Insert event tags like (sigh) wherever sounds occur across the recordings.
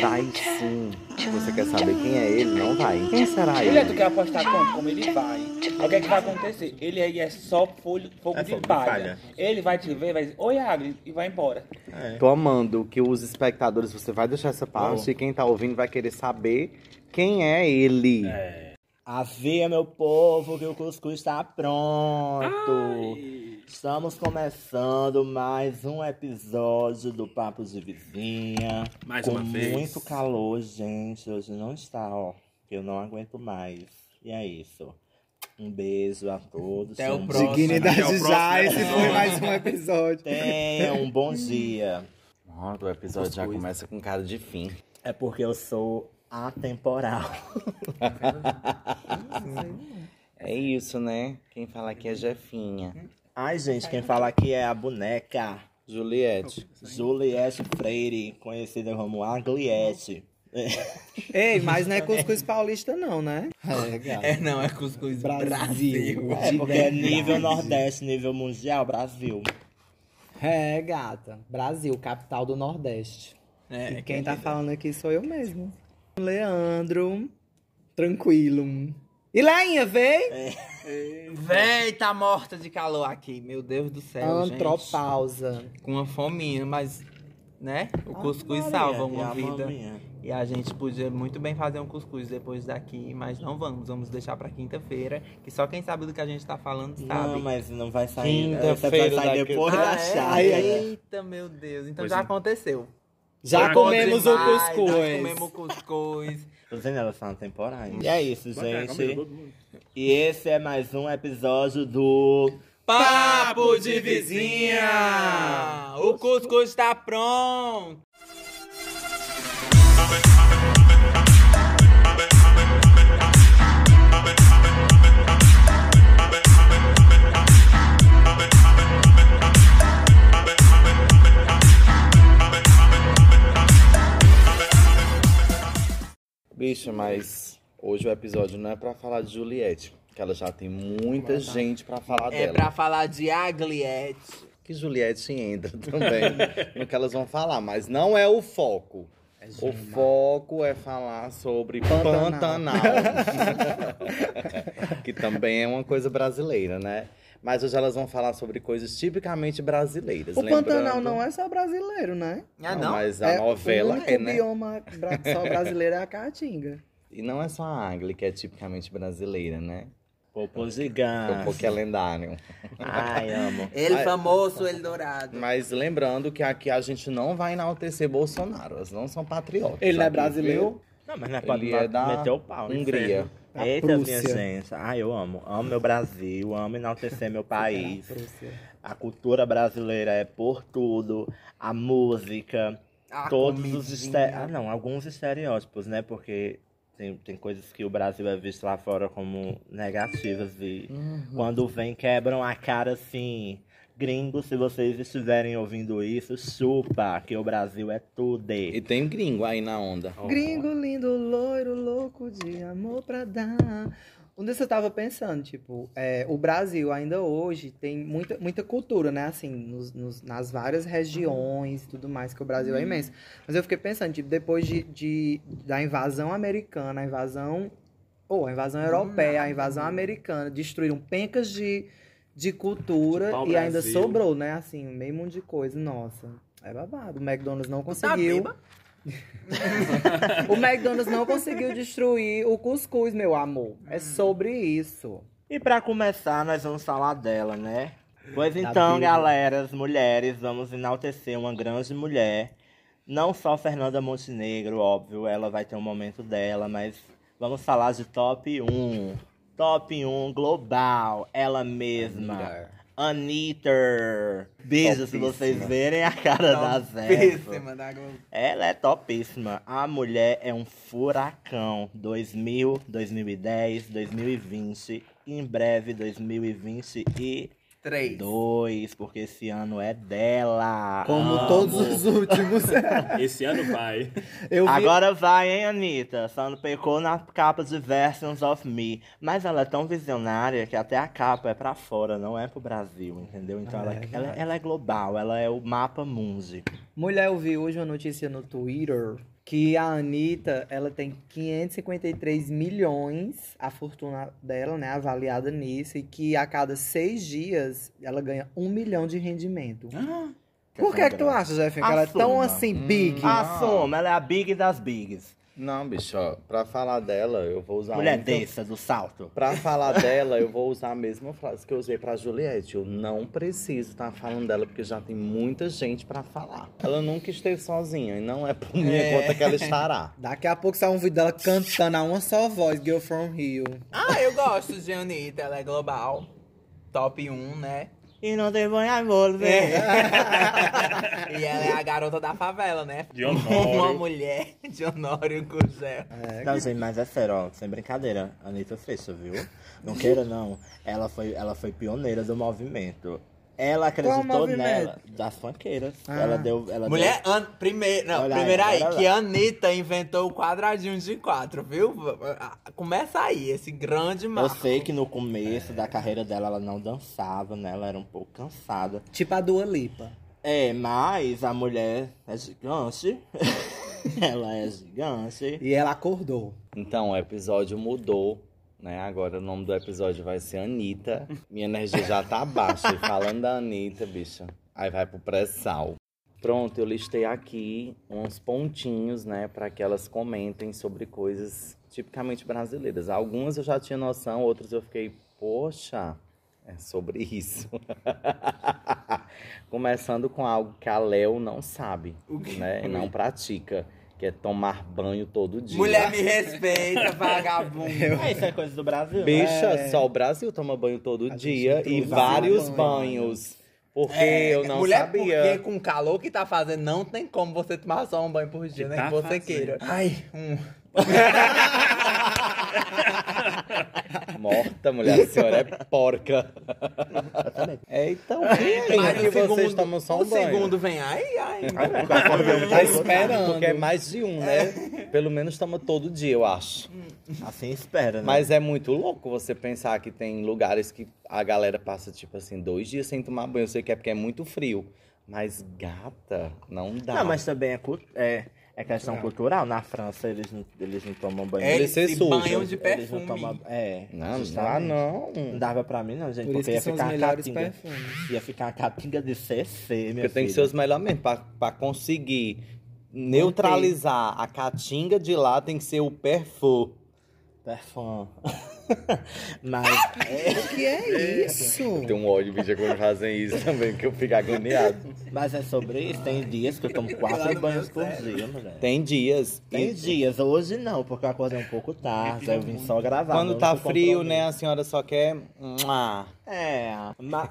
vai sim. Se você quer saber quem é ele, não vai. Quem será Mulher, tu ele? quer apostar quanto? Como ele vai? O que é que vai acontecer? Ele aí é só folho, fogo É de fogo de palha. palha. Ele vai te ver, vai dizer, oi, Agri, e vai embora. É. Tô amando que os espectadores, você vai deixar essa parte e quem tá ouvindo vai querer saber quem é ele. Avia, meu povo, que o cuscuz está pronto. Estamos começando mais um episódio do Papo de Vizinha. Mais com uma vez. muito calor, gente. Hoje não está, ó. Eu não aguento mais. E é isso. Um beijo a todos. Até o próximo. Até Dignidade o próximo já, esse foi mais um episódio. Tenha um bom dia. Ó, o episódio já começa com cara de fim. É porque eu sou atemporal. (laughs) É isso, né? Quem fala aqui é Jefinha. Ai, gente, quem fala aqui é a boneca. Juliette. Juliette Freire, conhecida como Agliette. (laughs) Ei, mas não é cuscuz paulista não, né? (laughs) É, gato. É, não, é cuscuz Brasil. Brasil. É porque é nível Nordeste, nível mundial, Brasil. É, gata. Brasil, capital do Nordeste. É, e quem tá falando aqui sou eu mesmo. Leandro. Tranquilo. E Leinha, vem? Véi, tá morta de calor aqui. Meu Deus do céu, Antropausa. gente. Com uma fominha, mas, né? O Ah, cuscuz Maria, salva e uma a vida. maminha? E a gente podia muito bem fazer um cuscuz depois daqui, mas não vamos. Vamos deixar pra quinta-feira, que só quem sabe do que a gente tá falando sabe. Não, mas não vai sair. Quinta-feira Essa vai sair depois Ah, da é? chave. Eita, meu Deus. Então Pois já é. aconteceu. Já Bom comemos o demais, cuscuz. Já comemos o cuscuz. Tô dizendo, elas são temporais. E é isso, gente. E esse é mais um episódio do. Papo de vizinha! O cuscuz está pronto! Mas hoje o episódio não é pra falar de Juliette, que ela já tem muita gente pra falar É dela. pra falar de Agliette. Que Juliette entra (laughs) também no que elas vão falar, mas não é o foco. O foco é falar sobre Pantanal. Pantanal. (laughs) (laughs) que também é uma coisa brasileira, né? Mas hoje elas vão falar sobre coisas tipicamente brasileiras. O Pantanal lembrando- não é só brasileiro, né? Ah, não? Mas a é, novela o único é, né? bioma bra- só brasileiro é a Caatinga. E não é só a Angli que é tipicamente brasileira, né? Popo Um gigante. pouco é lendário. Ai, amo. (laughs) Ele famoso, ele dourado. Mas lembrando que aqui a gente não vai enaltecer Bolsonaro. Elas não são patriotas. Ele não é brasileiro? viu? Não, mas não é Ele pra é da meter o pau. né? Hungria. A Eita, minha Prússia. gente. Ai, eu amo. Amo meu Brasil, amo enaltecer meu (laughs) país. Prússia. A cultura brasileira é por tudo. A música, A todos os comidinha. estere... Ah, não, alguns estereótipos, né? Porque tem, tem coisas que o Brasil é visto lá fora como negativas. E quando vem, quebram a cara assim. Gringo, se vocês estiverem ouvindo isso, chupa, que o Brasil é tudo. E tem um gringo aí na onda. Gringo lindo, loiro, louco de amor pra dar. Desses eu tava pensando, tipo, é, o Brasil ainda hoje tem muita, muita cultura, né? Assim, nos, nos- nas várias regiões e tudo mais, que o Brasil é imenso. Mas eu fiquei pensando, tipo, depois de, de- da invasão americana, a invasão. Ou a invasão europeia, a invasão americana, destruíram pencas de, de cultura Tipo, e ainda sobrou, né? Assim, meio mundo de coisa. Nossa, é babado. O McDonald's não Tá conseguiu. (laughs) O McDonald's não conseguiu destruir o cuscuz, meu amor. É sobre isso. E pra começar, nós vamos falar dela, né? Pois Da então, Bíblia. galera, as mulheres, vamos enaltecer uma grande mulher. Não só Fernanda Montenegro, óbvio, ela vai ter um momento dela, mas vamos falar de top 1. Top 1 global, ela mesma. Anitta. Beijo se vocês verem a cara da Zé. Topíssima da Globo. Ela é topíssima. A mulher é um furacão. 2000, 2010, 2020. Em breve, 2022. Três. Porque esse ano é dela. Como Amo. todos os últimos. (laughs) Esse ano vai. Eu vi... Agora vai, hein, Anitta? Só não pecou na capa de Versions of Me. Mas ela é tão visionária que até a capa é pra fora, não é pro Brasil, entendeu? Então Ah, ela, é ela, ela é global, ela é o mapa mundi. Mulher, eu vi hoje uma notícia no Twitter que a Anitta, ela tem 553 milhões, a fortuna dela, né, avaliada nisso, e que a cada seis dias ela ganha um milhão de rendimento. Por que, que tu acha, Jefinho, que ela é tão assim, big? Assuma, ela é a big das bigs. Não, bicho, ó, pra falar dela, eu vou usar Mulher a única- dessa, do salto. Pra falar dela, eu vou usar a mesma frase que eu usei pra Juliette. Eu não preciso estar falando dela, porque já tem muita gente pra falar. Ela nunca esteve sozinha, e não é por minha conta que ela estará. (laughs) Daqui a pouco sai um vídeo dela cantando a uma só voz, Girl From Rio. Ah, eu gosto de Anitta, ela é global. Top 1, né? E não tem banho amor, É. (laughs) e ela é a garota da favela, né? De Honório. Uma mulher de Honório Gurgel. Não, gente, mas é sério, ó, sem brincadeira. A Anitta Fecha, viu? Não queira, não. Ela foi, ela foi pioneira do movimento. Ela acreditou nela, das funkeiras. Ela deu. Ela Mulher, an... primeiro, não, Olha aí, primeiro aí, olha que lá. a Anitta inventou o quadradinho de quatro, viu? Começa aí, esse grande deu... Eu marco. sei que no começo da carreira dela ela não dançava, né? Ela era um pouco cansada. Tipo a Dua Lipa. É, mas a mulher é gigante. (laughs) ela é gigante. E ela acordou. Então, o episódio mudou, né? Agora o nome do episódio vai ser Anitta. Minha energia já tá baixa. E falando da Anitta, bicha, aí vai pro pré-sal. Pronto, eu listei aqui uns pontinhos, né, para que elas comentem sobre coisas tipicamente brasileiras. Algumas eu já tinha noção, outras eu fiquei, poxa, é sobre isso. (laughs) Começando com algo que a Léo não sabe, né, e não pratica, que é tomar banho todo dia. Mulher me respeita, vagabundo. (laughs) É, isso é coisa do Brasil. né? Bicha, só o Brasil toma banho todo A dia e vários banho. banhos. Porque É, eu não mulher, sabia. porque com o calor que tá fazendo, não tem como você tomar só um banho por dia, né? tá Que você fazendo. queira. Ai, um. (laughs) (laughs) Morta, mulher, a senhora é porca. É, então, quem Mas que o vocês segundo, tomam só um o banho? segundo vem aí, ai. Tá esperando. Porque é mais de um, né? Pelo menos toma todo dia, eu acho. Assim espera, né? Mas é muito louco você pensar que tem lugares que a galera passa, tipo assim, dois dias sem tomar banho. Eu sei que é porque é muito frio. Mas gata, não dá. Não, mas também é, é, é questão cultural. Na França eles não, eles não tomam banho. É Ele ser esse sujo. banho de Eles não perfume. tomam. É. Não, não dá justamente. não. Não dava pra mim, não, gente. Por porque que ia ficar catinga. Ia ficar a catinga de CC, minha Porque tem que ser os melhores mesmo. Pra, pra conseguir neutralizar a caatinga de lá, tem que ser o perfume. Perfum. (laughs) (laughs) Mas. O que é isso? Tem um ódio, bicho, quando fazem isso também, que eu fico agoniado. Mas é sobre isso. Tem dias que eu tomo quatro banhos por dia, mulher. Tem dias. Tem e- dias, hoje não, porque eu acordei um pouco tarde, aí eu vim só gravar. Quando tá frio, né, a senhora só quer. É, (laughs) mas,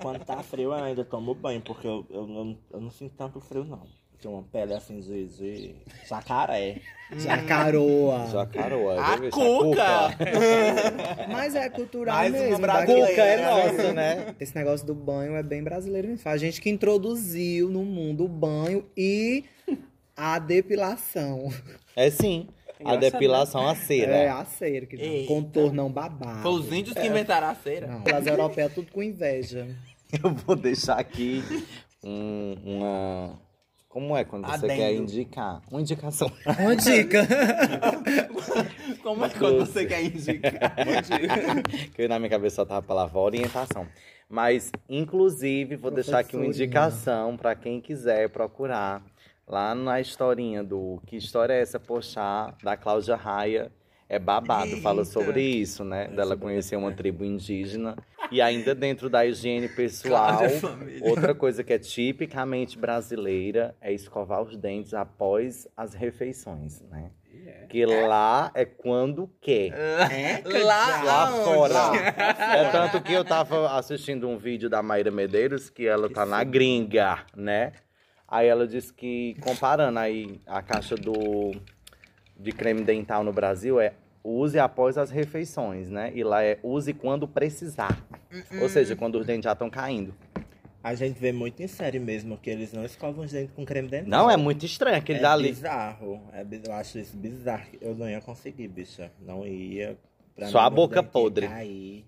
quando tá frio eu ainda tomo banho, porque eu, eu, não, eu não sinto tanto frio, não. Tenho uma pele assim de, de jacaré. Jacaroa. Jacaroa. A cuca! (laughs) Mas é cultural Mais mesmo. Cuca é nossa, né? Esse negócio do banho é bem brasileiro mesmo. A gente que introduziu no mundo o banho e a depilação. É sim. A depilação, a cera. É a cera, que Eita. contornão babado. Foi os índios que inventaram a cera. Não, as europeias tudo com inveja. (laughs) Eu vou deixar aqui um- uma. Como é quando você Adendo. quer indicar? Uma indicação. Uma dica. (laughs) Como é quando você quer indicar? que na minha cabeça só tava a palavra orientação. Mas, inclusive, vou deixar aqui uma indicação para quem quiser procurar lá na historinha do Que História é essa, Poxá, da Cláudia Raia. É babado, fala sobre isso, né? Dela conhecer uma tribo indígena. E ainda dentro da higiene pessoal, Família. outra coisa que é tipicamente brasileira é escovar os dentes após as refeições, né? Que lá é quando quer. Lá, Lá aonde? fora. É tanto que eu tava assistindo um vídeo da Mayra Medeiros, que ela tá na gringa, né? Aí ela disse que, comparando aí a caixa do de creme dental no Brasil é use após as refeições, né? E lá é use quando precisar. Ou seja, quando os dentes já estão caindo. A gente vê muito em série mesmo que eles não escovam os dentes com creme dental. Não, é muito estranho aquele é dali. bizarro. É, bi- eu acho isso bizarro. Eu não ia conseguir, bicha. Não ia. Pra Só a boca podre. cair.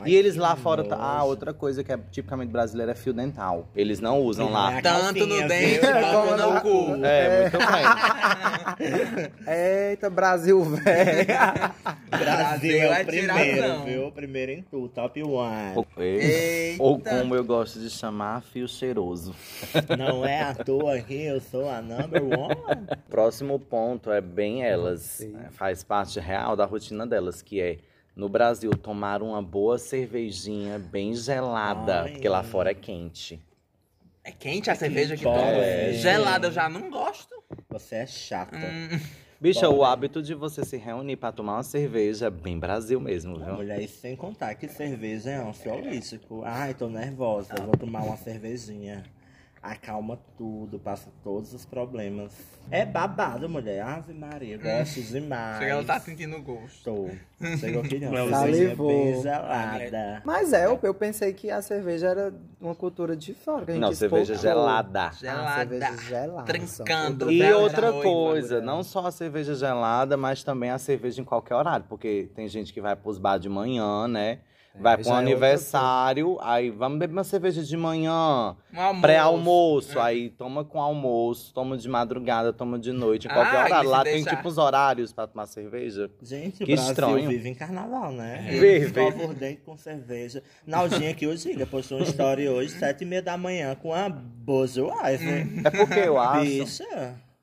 Ai, e eles lá fora. tá- Ah, outra coisa que é tipicamente brasileira é fio dental. Eles não usam Não lá. é Tanto no dente viu? quanto no cu. É, muito bem. (laughs) Eita, Brasil, velho. (laughs) Brasil é é o primeiro, viu? Primeiro em tudo, top one. Ou, Eita. ou como eu gosto de chamar, fio cheiroso. Não é à toa que eu sou a number one. Próximo ponto é bem elas. É, Faz parte real da rotina delas, que é no Brasil tomar uma boa cervejinha bem gelada, Ai. porque lá fora é quente. É quente a cerveja que pode. toma? É. Gelada eu já não gosto. Você é chata. Hum, Bicha, Bom, o hábito de você se reunir pra tomar uma cerveja é bem Brasil mesmo, viu? mulher, isso sem contar que cerveja é ansiolítico. Ai, tô nervosa, vou tomar uma cervejinha. Acalma tudo, passa todos os problemas. É babado, mulher. Ave Maria, gosto demais. chega ela tá sentindo gosto. Tô. Chegou aqui não. (laughs) Salivou. gelada. Mas é, eu, eu pensei que a cerveja era uma cultura de fora. Que a gente Não, cerveja exportou. gelada. Ah, Gelada. cerveja gelada. Trincando. E outra coisa, Laura. não só a cerveja gelada, mas também a cerveja em qualquer horário. Porque tem gente que vai pros bar de manhã, né? Vai já pra um é aniversário, aí vamos beber uma cerveja de manhã, Um almoço. pré-almoço, aí toma com almoço, toma de madrugada, toma de noite, em qualquer Ah, horário. e Lá tem deixar- tipo os horários pra tomar cerveja. Gente, o Que Brasil estranho. vive em carnaval, né? Vive. Escova por dentro com cerveja. Naldinha aqui hoje, ele postou uma história hoje, sete e meia da manhã, com a Budweiser. É porque eu acho, Bicha.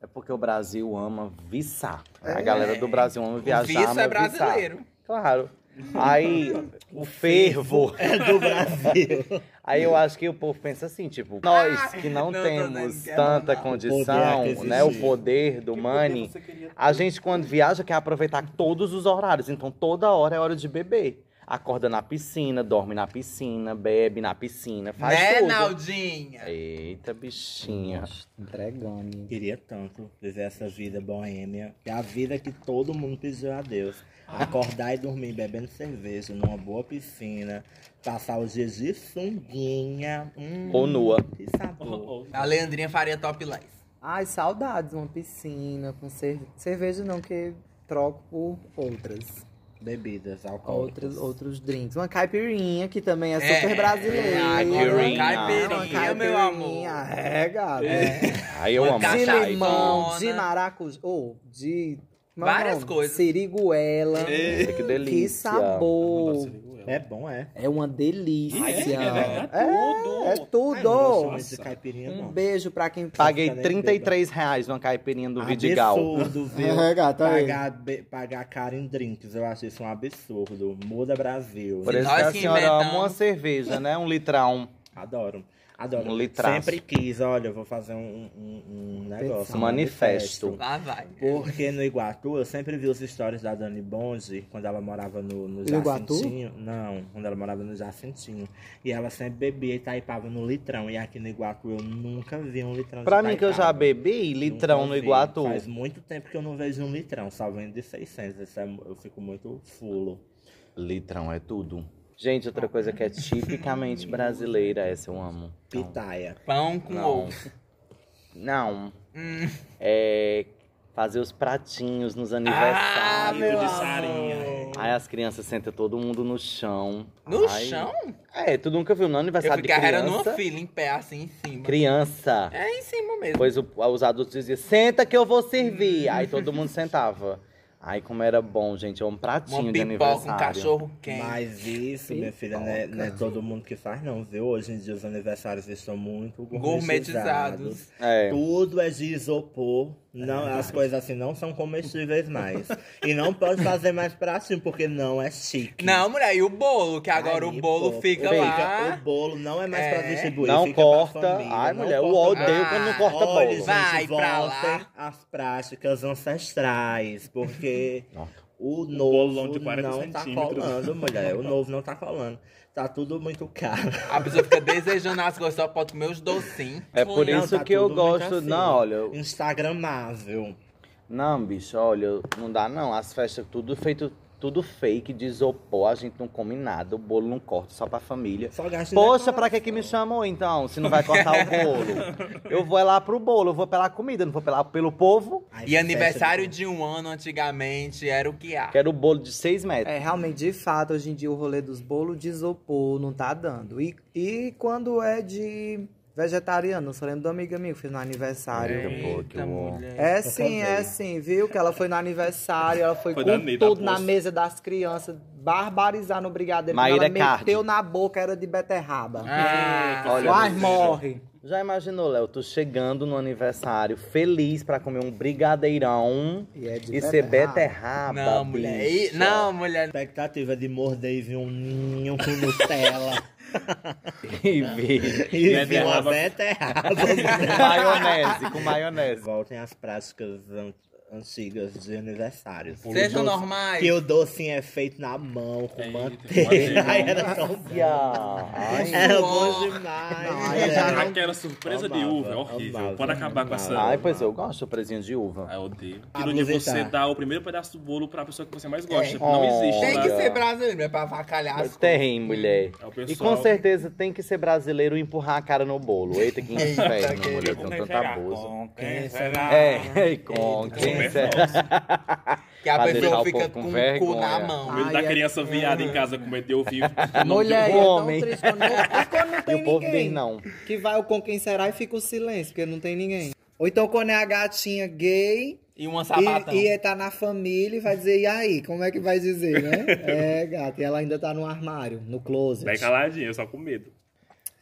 é porque o Brasil ama viçar. A galera do Brasil ama O viajar, vício ama é viçar. brasileiro. Claro. Aí, o fervo. É do Brasil. Aí eu acho que o povo pensa assim, tipo, nós que não, Não, temos que é tanta condição, Poder né, o poder do money, a gente quando viaja quer aproveitar todos os horários, então toda hora é hora de beber. Acorda na piscina, dorme na piscina, bebe na piscina, faz né, tudo. Naldinha? Eita, bichinha. Entregando. Queria tanto viver essa vida boêmia. É a vida que todo mundo pediu a Deus. Acordar e dormir bebendo cerveja numa boa piscina. Passar os dias de sunguinha. Hum, Ou nua. Que sabor. A Leandrinha faria top life. Ai, saudades, uma piscina com cerve... cerveja não, que troco por outras. Bebidas, alcoólicas. Outros, outros drinks. Uma caipirinha, que também é É, super brasileira. é, caipirinha. caipirinha, meu caipirinha. amor. É, gato. Aí eu amo. De limão, de maracujá. Ou de. É o Várias nome? coisas. Siriguela. Eita, que delícia. Que sabor. É bom, é. É uma delícia. É, é. É, Tudo. é Ai, não tudo. de caipirinha, Um não. beijo pra quem Paguei Fica nem 33 reais numa caipirinha do Vidigal. Absurdo, (laughs) viu? É, gata, pagar, be- pagar caro em drinks, eu acho isso um absurdo. Muda Brasil. Por isso que a senhora ama uma cerveja, né? Um litrão. Adoro. Adoro. Um litraço. Sempre quis, olha, eu vou fazer um, um, um negócio. Um manifesto. Lá vai. Porque no Iguatu, eu sempre vi os stories da Dani Bonde, quando ela morava no, no No Iguatu? Jacintinho. Não, quando ela morava no Jacintinho. E ela sempre bebia e taipava no litrão. E aqui no Iguatu eu nunca vi um litrão Pra de mim que eu já bebi, litrão Nunca no vi. Iguatu. Faz muito tempo que eu não vejo um litrão, só vendo de 600. Isso é- eu fico muito fulo. Litrão é tudo. Gente, outra coisa que é tipicamente brasileira, essa eu amo. Pitaia. Pão com Não. ovo. Não. Hum. É fazer os pratinhos nos Ah, aniversários. meu de sarinha. Aí as crianças sentam todo mundo no chão. No Ai, chão? É, tu nunca viu no Eu aniversário de ficava era numa criança? fila, em pé, assim, em cima. Criança. É em cima mesmo. Pois o- os adultos diziam, senta que eu vou servir. Aí todo mundo sentava. Ai, como era bom, gente. É um pratinho Uma de pipoca, um aniversário. cachorro quente. Mas isso, minha filha, não é, não é todo mundo que faz, não, viu? Hoje em dia os aniversários estão muito gourmetizados. Gourmetizados. É. Tudo é de isopor. Não, as coisas assim não são comestíveis mais. E não pode fazer mais pratinho, porque não é chique. Não, mulher, e o bolo? Que agora Aí, o bolo pô, fica fica- lá. O bolo não é mais É. pra distribuir. Não fica pra corta. família, Ai, não mulher, eu corta odeio mais. quando não corta Olha, bolo. gente, Vai pra lá. às práticas ancestrais, porque o bolão novo de 40 não tá colando, mulher. O novo não tá colando. Tá tudo muito caro. (laughs) A pessoa fica desejando as coisas, só pode comer os docinhos. É por Não, isso tá que eu gosto. assim. Não, olha. Instagramável. Não, bicho, olha, não dá não. As festas tudo feito tudo fake, de isopor, a gente não come nada, o bolo não corta, só pra família. Só gasto em Poxa, pra que que me chamou então, se não vai cortar o bolo? (laughs) Eu vou lá pro bolo, eu vou pela comida, não vou pela, pelo povo. Aí, E aniversário de- um ano antigamente era o que há. Quero o bolo de 6 metros. É, realmente, de fato, hoje em dia o rolê dos bolos de isopor não tá dando. E, e quando é de vegetariano, só lembro uma amiga minha que fez no aniversário. Eita, mulher. É sim, é sim, viu? Que ela foi no aniversário, ela foi, Foi com Anitta, tudo na mesa das crianças, barbarizar no brigadeiro. Maíra ela Cardi. meteu na boca, era de beterraba. Ah, Olha, Quase morre. Já imaginou, Léo, tu chegando no aniversário feliz pra comer um brigadeirão E é de e ser beterraba. não, mulher. bicha. E- não, mulher. Expectativa de morder e vir um ninho com Nutella. (laughs) E ver. e vir uma Beterraba. beterraba. maionese, com maionese. Voltem às práticas an- antigas de aniversários. Sejam doce- normais. Que o docinho é feito na mão, com Eita, manteiga. Ai, (laughs) era tão bom. Ai, Era bom demais. Já Aquela surpresa de Amava, uva é horrível. amava, Pode acabar com essa. amava. Ai, pois eu gosto do presinho de uva. Ah, eu odeio. Aquilo de vou você evitar. dar o primeiro pedaço do bolo pra pessoa que você mais gosta. É. Não existe. Oh. Tem tá? que ser brasileiro, é pra avacalhar as Tem, mulher. É o E pessoal- com certeza tem que ser brasileiro e empurrar a cara no bolo. Eita, que inferno, mulher, tem é tanta quem É, será? É, e com quem Nosso. (laughs) Que a Pra pessoa fica com com o cu vergonha. na O mão. medo Ai, da é- criança viada em casa com medo de ouvir. o (laughs) nome Mulher, e um é tão homem. triste quando não, e quando não (laughs) E tem o povo ninguém. diz não. Que vai o com quem será e fica o silêncio, porque não tem ninguém. Ou então quando é a gatinha gay E uma sapatão. e, e tá na família e vai dizer, e aí, como é que vai dizer, né? é, gata, e ela ainda tá no armário, no closet. Bem caladinha, só com medo.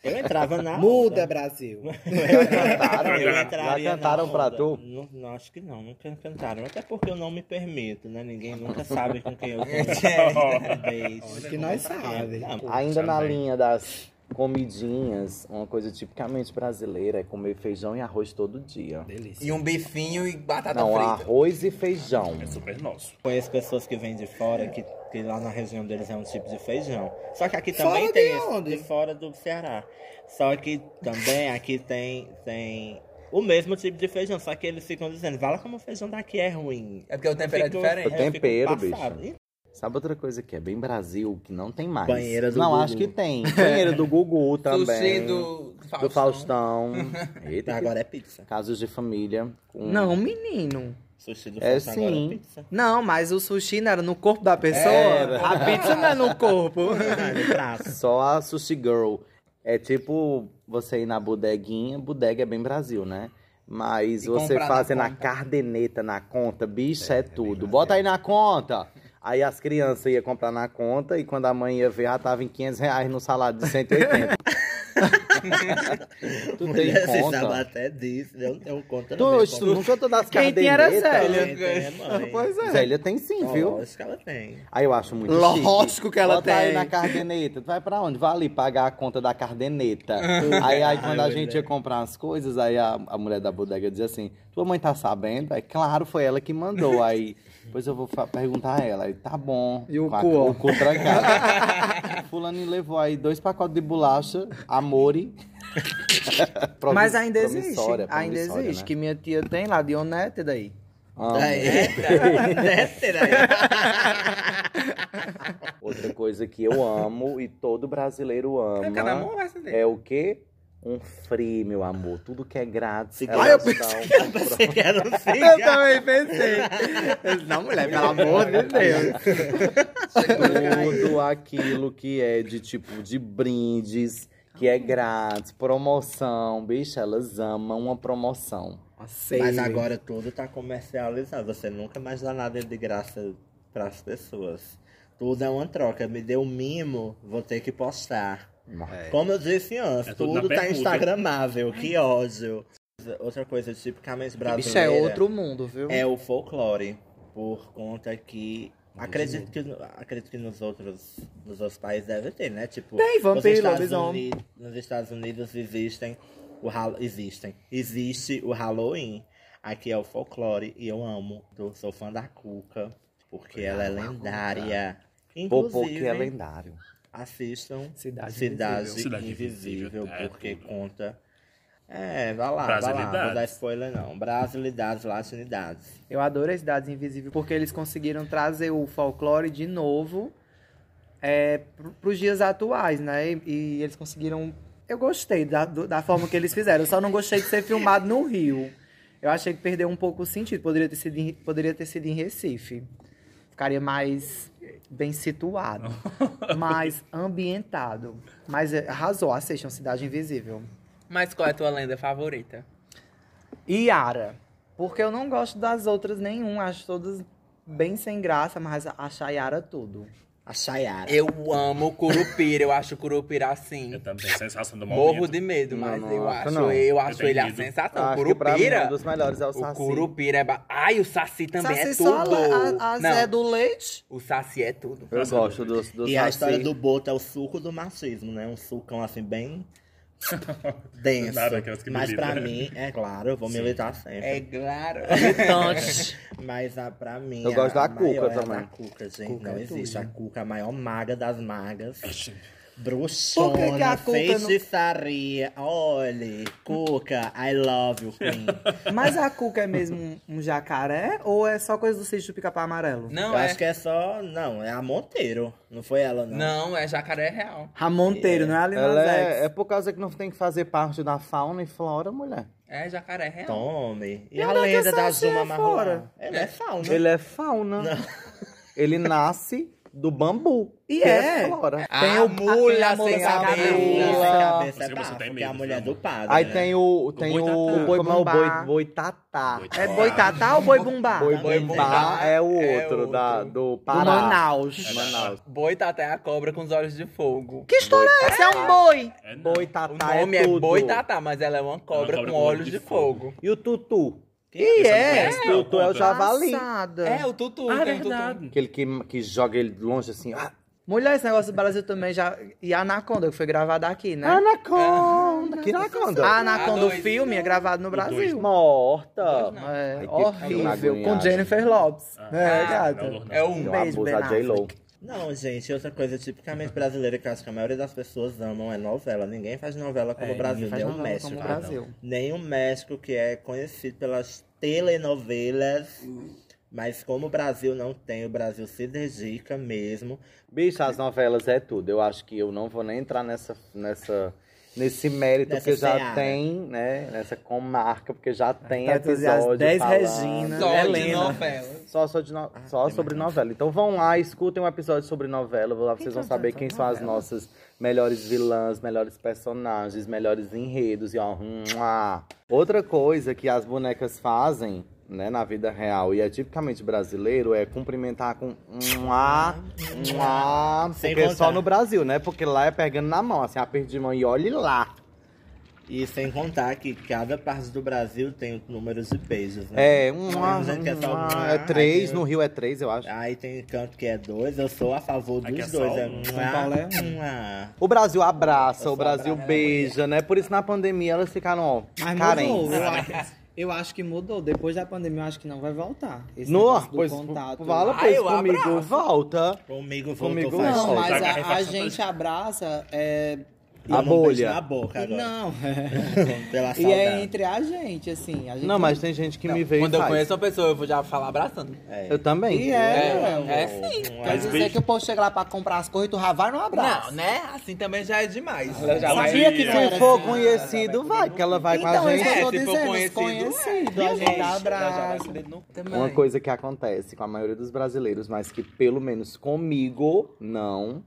Eu entrava na Muda, onda. Brasil. (laughs) Eu (laughs) Cantaram? eu Já entraria cantaram pra tu? Não, não, acho que não, nunca cantaram. Até porque eu não me permito, né? Ninguém nunca sabe com quem eu (laughs) Acho que nós sabe. Ainda na linha das comidinhas, uma coisa tipicamente brasileira é comer feijão e arroz todo dia. Delícia. E um bifinho e batata Não, frita. arroz e feijão. É super nosso. Conheço pessoas que vêm de fora, que, que lá na região deles é um tipo de feijão. Só que aqui Fora também de tem esse, onde? de fora do Ceará. Só que também aqui tem, tem o mesmo tipo de feijão, só que eles ficam dizendo, fala como o feijão daqui é ruim. É porque o tempero é Fico- diferente. O tempero, bicho. Sabe outra coisa que é bem Brasil, que não tem mais? Banheira do Não, Gugu. acho que tem. Banheira do Gugu (laughs) também. Sushi do Faustão. do Faustão. (laughs) Eita, que- Agora é pizza. Casos de família. com- Não, menino. Sushi do É Faustão agora sim. é pizza. Não, mas o sushi não era no corpo da pessoa. Era. A pizza não é no corpo. (laughs) Só a Sushi Girl. É tipo você ir na bodeguinha. Bodega é bem Brasil, né? Mas E você comprar na fazer na conta. cardeneta, na conta, bicho, é, tudo. Bota aí na conta. Aí as crianças iam comprar na conta e quando a mãe ia ver, já tava em 500 reais no salário de 180. (laughs) tu tem Mulher, Você sabe conta? até disso. Eu não tenho conta Tu, no meu oxe, tu nunca tô das Quem tinha era cardenetas. Célia. Tem. (laughs) Pois é. Zélia tem sim, viu? Lógico que ela tem. Aí eu acho muito Lógico chique. que ela Bota aí tem. na cardeneta. Tu vai pra onde? Vai ali pagar a conta da cardeneta. (laughs) aí, aí quando a gente ia comprar as coisas, aí a, a mulher da bodega dizia assim, tua mãe tá sabendo? Aí, claro, foi ela que mandou. Aí, depois eu vou perguntar a ela. Aí, tá bom. E o cu, ó? O cu trancado. (laughs) Fulano levou aí dois pacotes de bolacha, amore. (laughs) Mas ainda existe. Ainda existe. né? Que minha tia tem lá, de Onete daí. Amo. Desce daí. Outra coisa que eu amo e todo brasileiro ama vai acender. é o quê? Um free, meu amor. Tudo que é grátis. Cigarro. elas Ah, eu dão pro- Você quer um (laughs) Eu também pensei. Não, mulher, pelo amor de Deus. tudo aquilo que é de tipo de brindes, que é grátis, promoção. Bicho, elas amam uma promoção. Sei. Mas agora tudo tá comercializado. Você nunca mais dá nada de graça pras pessoas. Tudo é uma troca. Me deu um mimo, vou ter que postar. Como eu disse antes, É tudo tudo tá instagramável. Que ódio. Outra coisa tipicamente brasileira Bicho, é outro mundo, viu? é o folclore. Por conta que. Acredito que, acredito que nos outros, nos outros países deve ter, né? Tipo, Tem, vampiro, nos Estados lobisomem. Unidos, nos Estados Unidos existem o existem. Existe o Halloween. Aqui é o folclore e eu amo. Eu sou fã da Cuca, porque ela é lendária. Popô Inclusive, que é lendário. Assistam Cidade Cidade, Invisível. Cidade Invisível, é porque tudo. conta É, vai lá, vai lá. Vou dar spoiler não. Brasilidades, latinidades. Eu adorei Cidades Invisíveis porque eles conseguiram trazer o folclore de novo é, para os dias atuais, né? E, e eles conseguiram. Eu gostei da, da forma que eles fizeram. Eu só não gostei de ser filmado no Rio. Eu achei que perdeu um pouco o sentido. Poderia ter sido em, poderia ter sido em Recife. Ficaria mais bem situado, (laughs) mais ambientado. Mas é, arrasou, assistam Cidade Invisível. Mas qual é a tua lenda favorita? Yara. Porque eu não gosto das outras nenhum. Acho todas bem sem graça, mas acho a Yara tudo. A Chayara. Eu amo Curupira, eu acho Curupira assim. Eu também, sensação do momento. Morro de medo, mas Não, eu não acho, acho não. eu acho tenho ele a medo. sensação. Acho que pra mim Curupira. um dos melhores é o O Saci. Curupira é. Ba... Ai, o Saci também Saci é só tudo. a, a Não, Zé do Leite. o Saci é tudo. Eu gosto do, do E a Saci. história do Boto é o suco do machismo, né? Um sucão assim bem (laughs) denso. Nada, que Mas pra militam. mim, é claro, eu vou militar sempre. É claro. (laughs) Mas a, pra mim. Eu a- gosto da a maior Cuca é a também. Da Cuca, gente. Cuca não é existe. tudo. A Cuca, é a maior maga das magas. Bruxona, a Cuca não- feitiçaria. Olha, Cuca, I love you, Queen. (laughs) Mas a Cuca é mesmo um, jacaré ou é só coisa do sítio do pica-pau amarelo? Não, eu é. acho que é só. Não, é a Monteiro. Não foi ela, não. Não, é jacaré real. A Monteiro, não é a Lina é, é por causa que não tem que fazer parte da fauna e flora, mulher. É jacaré real. Tome. E, E a é lenda da Zuma Marroa? fora? Ela é fauna. Ele é fauna. Ele nasce do bambu. E que é. flora. A Tem o- mulher sem cabeça. cabeça é que é a mulher do padre. Aí né? tem o. Tem boi o. tatá. Como é o boi, Bumbá. boi tatá. É boi tatá ou boi bumbá? Boi bumbá é o É outro. Da, do Pará. Manaus. Manaus. Boi tatá é a cobra com os olhos de fogo. Que história é essa? É um boi. É, não. Boi O tatá nome é é, tudo. boi tatá, mas ela é uma cobra com olhos de fogo. E o tutu? E eu não é. conheço, não, tutu é o javali. Passada. É, o tutu. Ah, tem tutu. Aquele que, que joga ele longe assim. Ah, Mulher, esse negócio do Brasil também já. E a Anaconda, que foi gravada aqui, né? Anaconda! Que anaconda? A Anaconda, A o filme, é gravado no dois. Brasil. Morta. É horrível. Com Jennifer Lopes. Ah, é, gata. É um beijo, Ben. Affleck. Não, gente, outra coisa tipicamente brasileira que eu acho que a maioria das pessoas amam é novela. Ninguém faz novela como É, o Brasil, ninguém faz nem o México. como o ah, Brasil. Nem o México, que é conhecido pelas telenovelas. Mas como o Brasil não tem, o Brasil se dedica mesmo. Bicho, as novelas é tudo. Eu acho que eu não vou nem entrar nessa, nessa, nesse mérito, Nessa porque já seara. tem, né? Nessa comarca, porque já tem Tá episódio 10 falando. Regina. Só de Helena. novela. Só, só, de no- só sobre novela. Então vão lá, escutem um episódio sobre novela. Lá vocês vão saber quem são as nossas melhores vilãs, melhores personagens, melhores enredos. E ó, mua. outra coisa que as bonecas fazem, né, na vida real e é tipicamente brasileiro é cumprimentar com mua, mua, Sem porque é só contar. no Brasil, né? Porque lá é pegando na mão, assim, aperto de mão e olhe lá. E sem contar que cada parte do Brasil tem números de beijos, né? É, é mua, mua, é três, no Rio é três, eu acho. Aí tem canto que é dois, eu sou a favor dos é dois. só É um. é um. mua. O Brasil abraça, Eu o Brasil abraço. beija, né? Por isso na pandemia elas ficaram, ó, carentes. Eu acho, que mudou. Depois da pandemia, eu acho que não vai voltar. Esse No, pois, contato. fala, Ah, pois comigo abraço. volta. Comigo voltou Comigo faz Não, mas a, a gente abraça. É, A bolha. na boca agora. não. (laughs) Pela e é entre a gente, assim. A gente Não, mas tem gente que me vê Quando e eu faz. conheço uma pessoa, eu vou já falar abraçando. É. Eu também. E é, É, é, é sim. Quer dizer que o povo chega lá pra comprar as coisas e tu já vai no abraço. Não, né? Assim também já é demais. Ela já vai... Sabia que não dia. era Se for assim. conhecido, vai, porque ela vai com a Então, é isso gente. É, se for dizendo. conhecido, Conhecido, é. a gente dá vai abraço. com Uma coisa que acontece com a maioria dos brasileiros, mas que pelo menos comigo não,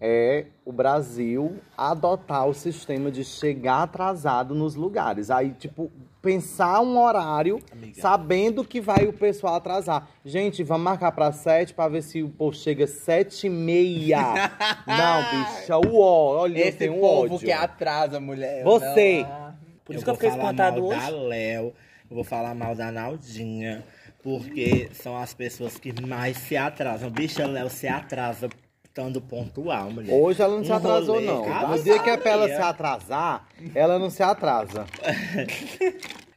é o Brasil adotar o sistema de chegar atrasado nos lugares. Aí, tipo, pensar um horário sabendo que vai o pessoal atrasar. Gente, vamos marcar pra sete pra ver se o povo chega sete e meia. (laughs) não, bicha, uó, olha, eu Esse tenho povo ódio. que atrasa, mulher. Você. Não. Por eu isso que eu vou fiquei falar espantado mal hoje. da Léo, eu vou falar mal da Naldinha, porque são as pessoas que mais se atrasam. Bicha, Léo se atrasa estando pontual, mulher. Hoje ela não se Um atrasou, rolê, não. Ave No dia que é pra ela se atrasar, ela não se atrasa. (laughs)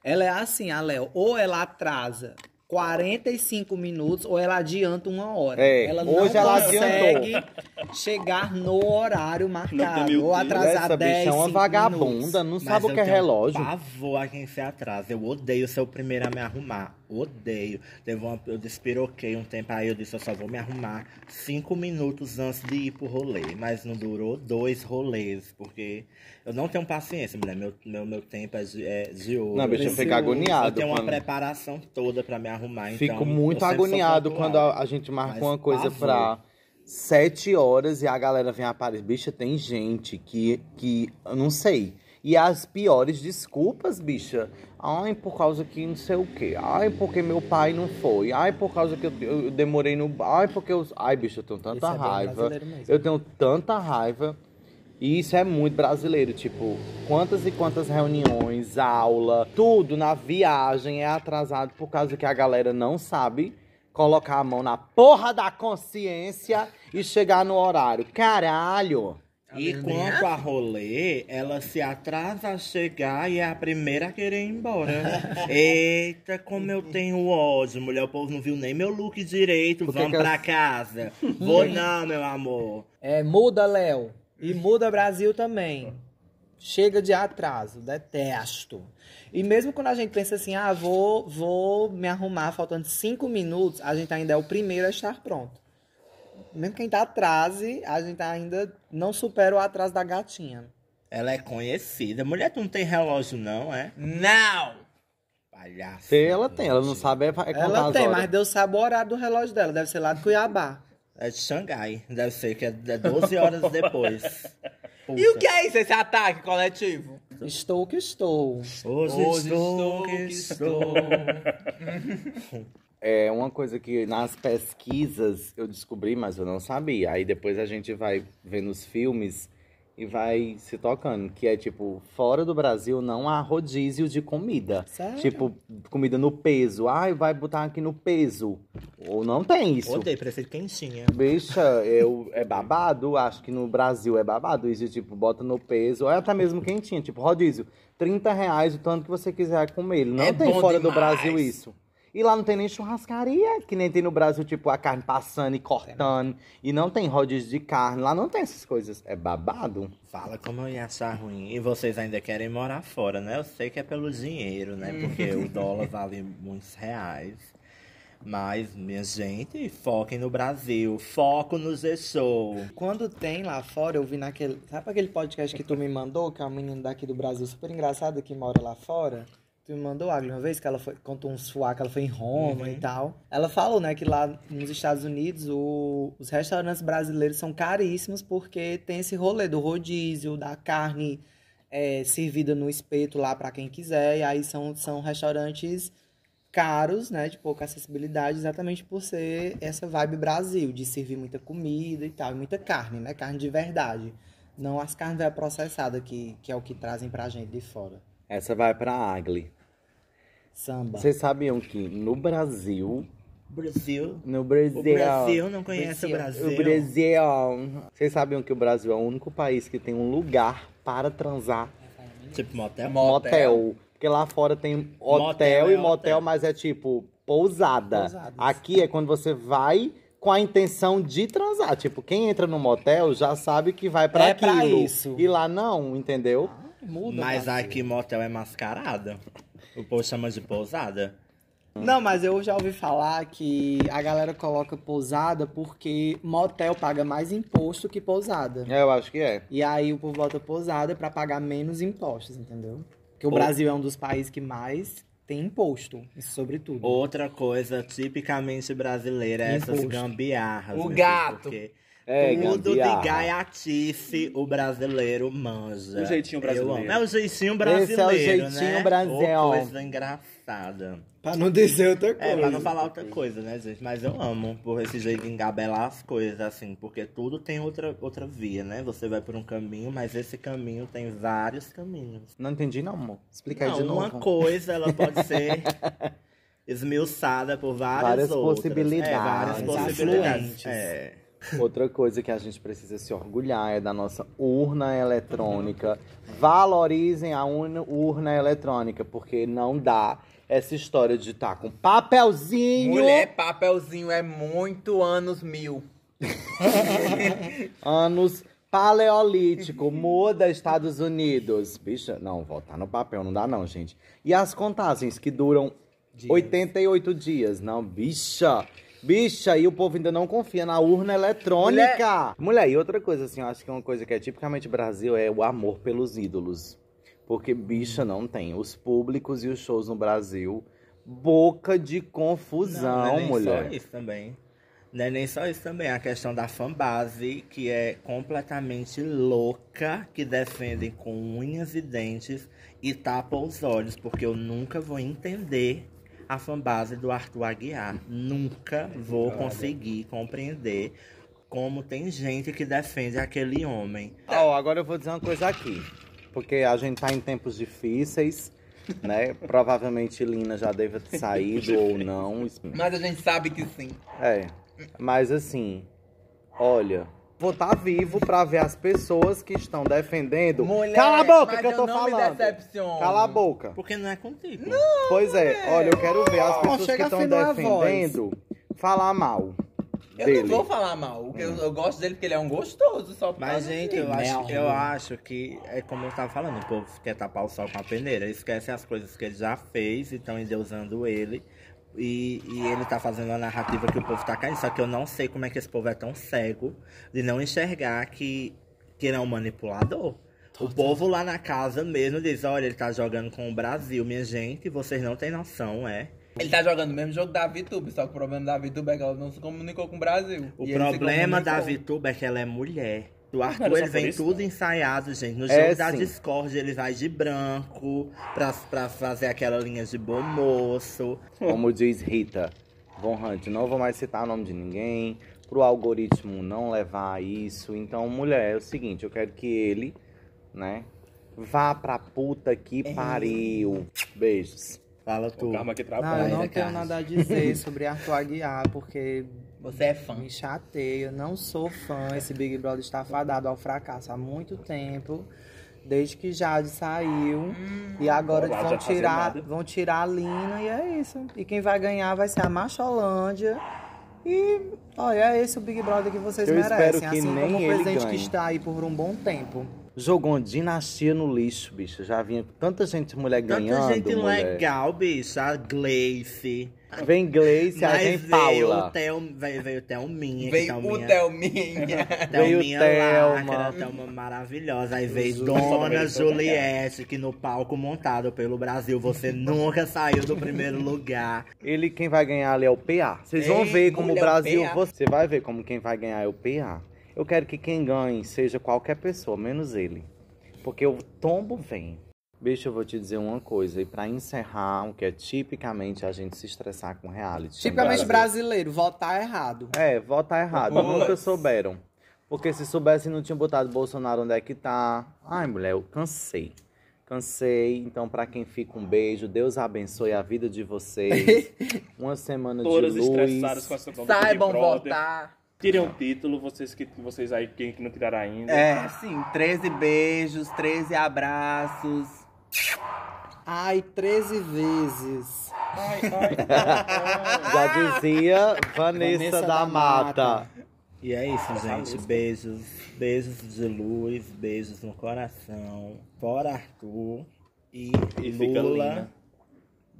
Ela é assim, a Léo. Ou ela atrasa 45 minutos ou ela adianta uma hora. É, ela não hoje ela consegue chegar no horário marcado ou atrasar Essa 10, bicha é uma 5 vagabunda, minutos. não Mas sabe o que é relógio. Pavor a quem se atrasa. Eu odeio ser o primeiro a me arrumar. Odeio. Teve uma, eu despiroquei um tempo aí, eu disse, eu só vou me arrumar cinco minutos antes de ir pro rolê. Mas não durou dois rolês, porque eu não tenho paciência, mulher. Meu, meu, meu tempo é de, é de ouro. Não, bicho, eu fico eu- Eu agoniado. tenho uma preparação toda pra me arrumar, então... Fico muito sempre sou agoniado quando a, a gente marca Mas uma coisa pavor. pra sete horas e a galera vem aparecer. Bicha, tem gente que, que eu não sei. E as piores desculpas, bicha. Ai, por causa que não sei o quê. Ai, porque meu pai não foi. Ai, por causa que eu, eu demorei no. Ai, porque eu. Ai, bicha, eu tenho tanta é raiva. mesmo. Eu tenho tanta raiva. E isso é muito brasileiro, tipo, quantas e quantas reuniões, aula, tudo na viagem é atrasado por causa que a galera não sabe colocar a mão na porra da consciência e chegar no horário. Caralho! E quanto a rolê, ela se atrasa a chegar e é a primeira a querer ir embora. (laughs) Eita, como eu tenho ódio, mulher. O povo não viu nem meu look direito. Por que Vamos que pra as- casa. (laughs) Vou não, meu amor. É, muda, Léo. E muda Brasil também. Chega de atraso, detesto. E mesmo quando a gente pensa assim, ah, vou, vou me arrumar faltando cinco minutos, a gente ainda é o primeiro a estar pronto. Mesmo quem tá atrase, a gente ainda não supera o atraso da gatinha. Ela é conhecida. Mulher, tu não tem relógio, não, é? Não! Palhaço. Se ela tem, ela não sabe é, é Ela tem, horas. mas Deus sabe o horário do relógio dela. Deve ser lá de Cuiabá. É de Xangai. Deve ser que é é 12 horas depois. E o que é isso, esse ataque coletivo? Estou que estou. Hoje, Hoje estou, estou que que estou. É uma coisa que nas pesquisas eu descobri, mas eu não sabia. Aí depois a gente vai vendo os filmes e vai se tocando. Que é tipo, fora do Brasil não há rodízio de comida. Sério? Tipo, comida no peso. Ai, vai botar aqui no peso. Ou não tem isso. Odeio, prefiro quentinha. Bicha, eu, é babado, acho que no Brasil é babado. Isso, tipo, bota no peso, ou até mesmo quentinho, tipo, rodízio. 30 reais o tanto que você quiser comer. Não É tem fora do demais. Brasil isso. E lá não tem nem churrascaria, que nem tem no Brasil, tipo, a carne passando e cortando. E não tem rodízio de carne. Lá não tem essas coisas. É babado. Fala como eu ia achar ruim. E vocês ainda querem morar fora, né? Eu sei que é pelo dinheiro, né? Porque o dólar vale muitos reais. Mas, minha gente, foquem no Brasil. Foco no Z-Show. Quando tem lá fora, eu vi naquele. Sabe aquele podcast que tu me mandou, que é uma menina daqui do Brasil super engraçada que mora lá fora? Tu me mandou, Agli, uma vez que ela foi, contou uns fuá que ela foi em Roma e tal. Ela falou, né, que lá nos Estados Unidos o- os restaurantes brasileiros são caríssimos porque tem esse rolê do rodízio, da carne é, servida no espeto lá pra quem quiser. E aí são, são restaurantes caros, né, de pouca acessibilidade, exatamente por ser essa vibe Brasil, de servir muita comida e tal, e muita carne, né, carne de verdade. Não as carnes velho processadas que, que é o que trazem pra gente de fora. Essa vai pra Agli. Samba. Vocês sabiam que no Brasil. Brasil. No Brasil. O Brasil não conhece Brasil. o Brasil. O Brasil. Vocês sabiam que o Brasil é o único país que tem um lugar para transar? Tipo motel? motel. Porque lá fora tem hotel, Motel é e motel, hotel. mas é tipo pousada. Pousadas. Aqui é quando você vai com a intenção de transar. Tipo, quem entra no motel já sabe que vai pra É pra aquilo. isso. E lá não, entendeu? Muda, Mas aqui motel é mascarada. O povo chama de pousada. Não, mas eu já ouvi falar que a galera coloca pousada porque motel paga mais imposto que pousada. É, eu acho que é. E aí o povo bota pousada pra pagar menos impostos, entendeu? Porque o Ou- Brasil é um dos países que mais tem imposto, isso sobre tudo. Outra coisa tipicamente brasileira é essas Imposto. gambiarras. O gato. Porque É, tudo gambiarra. de gaiatice o brasileiro manja. O jeitinho brasileiro. Eu amo. É o jeitinho brasileiro, Esse é o jeitinho né? Brasil. Ô, coisa engraçada. Pra não dizer outra coisa. É, pra não falar outra coisa, né, gente? Mas eu amo por esse jeito de engabelar as coisas, assim, porque tudo tem outra, outra via, né? Você vai por um caminho, mas esse caminho tem vários caminhos. Não entendi não, amor. Explica aí Não, de novo. uma coisa, ela pode ser (laughs) esmiuçada por várias, Várias outras. possibilidades. É, várias Várias possibilidades. É. Outra coisa que a gente precisa se orgulhar é da nossa urna eletrônica. Valorizem a urna eletrônica, porque não dá essa história de estar com papelzinho. Mulher, papelzinho é muito anos mil. (laughs) Anos paleolítico, muda Estados Unidos. Bicha, não, votar no papel não dá não, gente. E as contagens que duram 88 dias. Não, bicha. Bicha, e o povo ainda não confia na urna eletrônica. Mulher, e outra coisa, assim, eu acho que uma coisa que é tipicamente Brasil é o amor pelos ídolos. Porque, bicha, não tem. Os públicos e os shows no Brasil, boca de confusão, não é nem mulher. só isso também. Não é nem só isso também, a questão da fanbase, que é completamente louca, que defendem com unhas e dentes e tapam os olhos, porque eu nunca vou entender a fanbase do Arthur Aguiar. Nunca vou conseguir compreender como tem gente que defende aquele homem. Ó, agora eu vou dizer uma coisa aqui. Porque a gente tá em tempos difíceis, né? (laughs) Provavelmente Lina já deve ter saído ou não. Mas a gente sabe que sim. É. Mas assim, olha, vou estar vivo pra ver as pessoas que estão defendendo. Mulher, Cala a boca mas que eu tô não me falando. decepciono. Cala a boca. Porque não é contigo. Pois é, olha, eu quero ver as pessoas que chega a estão afinar a defendendo falar mal Eu dele. não vou falar mal. Eu, eu gosto dele porque ele é um gostoso. Só Mas, gente, eu acho, eu acho que é como eu tava falando, o povo quer tapar o sol com a peneira. Esquece as coisas que ele já fez e estão endeusando ele. E, e ele tá fazendo a narrativa que o povo tá caindo. Só que eu não sei como é que esse povo é tão cego de não enxergar que, que ele é um manipulador. O povo lá na casa mesmo diz, olha, ele tá jogando com o Brasil, minha gente, vocês não têm noção, é. Ele tá jogando o mesmo jogo da VTube, só que o problema da VTube é que ela não se comunicou com o Brasil. O problema da. VTuber é que ela é mulher. O Arthur, ele por vem isso, tudo não. ensaiado, gente. No É, jogo da sim. Discord, ele vai de branco pra, pra fazer aquela linha de bom moço. Como diz Rita Von Hunt, não vou mais citar o nome de ninguém, pro algoritmo não levar a isso. Então, mulher, é o seguinte, eu quero que ele, né, vá pra puta que pariu. Beijos. Fala O tu. karma que Não, trabalha. eu não né, tenho nada a dizer sobre Arthur Aguiar, porque Você é fã. me chateia. Eu não sou fã. Esse Big Brother está fadado ao fracasso há muito tempo. Desde que Jade saiu. e agora Olá, vão fazer tirar, vão tirar a Lina e é isso. E quem vai ganhar vai ser a Macholândia. E olha, é esse o Big Brother que vocês Eu merecem. espero que assim nem como o ele presidente ganhe. que está aí por um bom tempo. Jogou uma dinastia no lixo, bicho. Já vinha tanta gente mulher Tanta ganhando, gente mulher. legal, bicho. A Gleice. Vem Gleice, aí vem veio Paula. o Theo, veio, veio o Thelminha. Veio o Thelminha- Thelminha. (laughs) Thelminha Veio Lacra, Thelma. Thelma maravilhosa. Aí veio Jesus. Dona Juliette, que no palco montado pelo Brasil, você (laughs) nunca saiu do primeiro lugar. Ele, quem vai ganhar ali é o PA. Vocês vão Ei, ver como o Brasil. PA. Você vai ver como quem vai ganhar é o PA. Eu quero que quem ganhe seja qualquer pessoa, menos ele. Porque o tombo vem. Bicho, eu vou te dizer uma coisa. E pra encerrar, o que é tipicamente a gente se estressar com reality. Tipicamente brasileiro, votar errado. É, votar errado. Nunca souberam. Porque se soubessem, não tinham botado Bolsonaro onde é que tá. Ai, mulher, eu cansei. Cansei. Então, pra quem fica, um beijo. Deus abençoe a vida de vocês. (laughs) Uma semana Todas de luz. estressadas com essa Saibam votar. Tirem um título, vocês, que, vocês aí, quem que não tiraram ainda. É, sim. 13 beijos, 13 abraços. Ai, 13 vezes. Ai, ai, (laughs) Já dizia Vanessa, Vanessa da, da Mata. Mata. E é isso, gente. Beijos, beijos de luz, beijos no coração. Fora Arthur e, E Lula,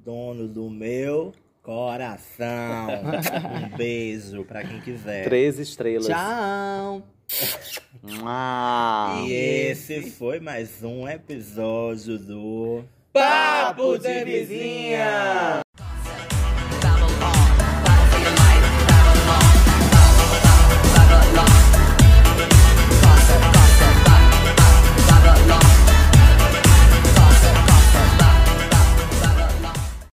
dono do meu coração. um (laughs) beijo pra quem quiser. Três estrelas. Tchau. Mua. E esse foi mais um episódio do Papo de vizinha!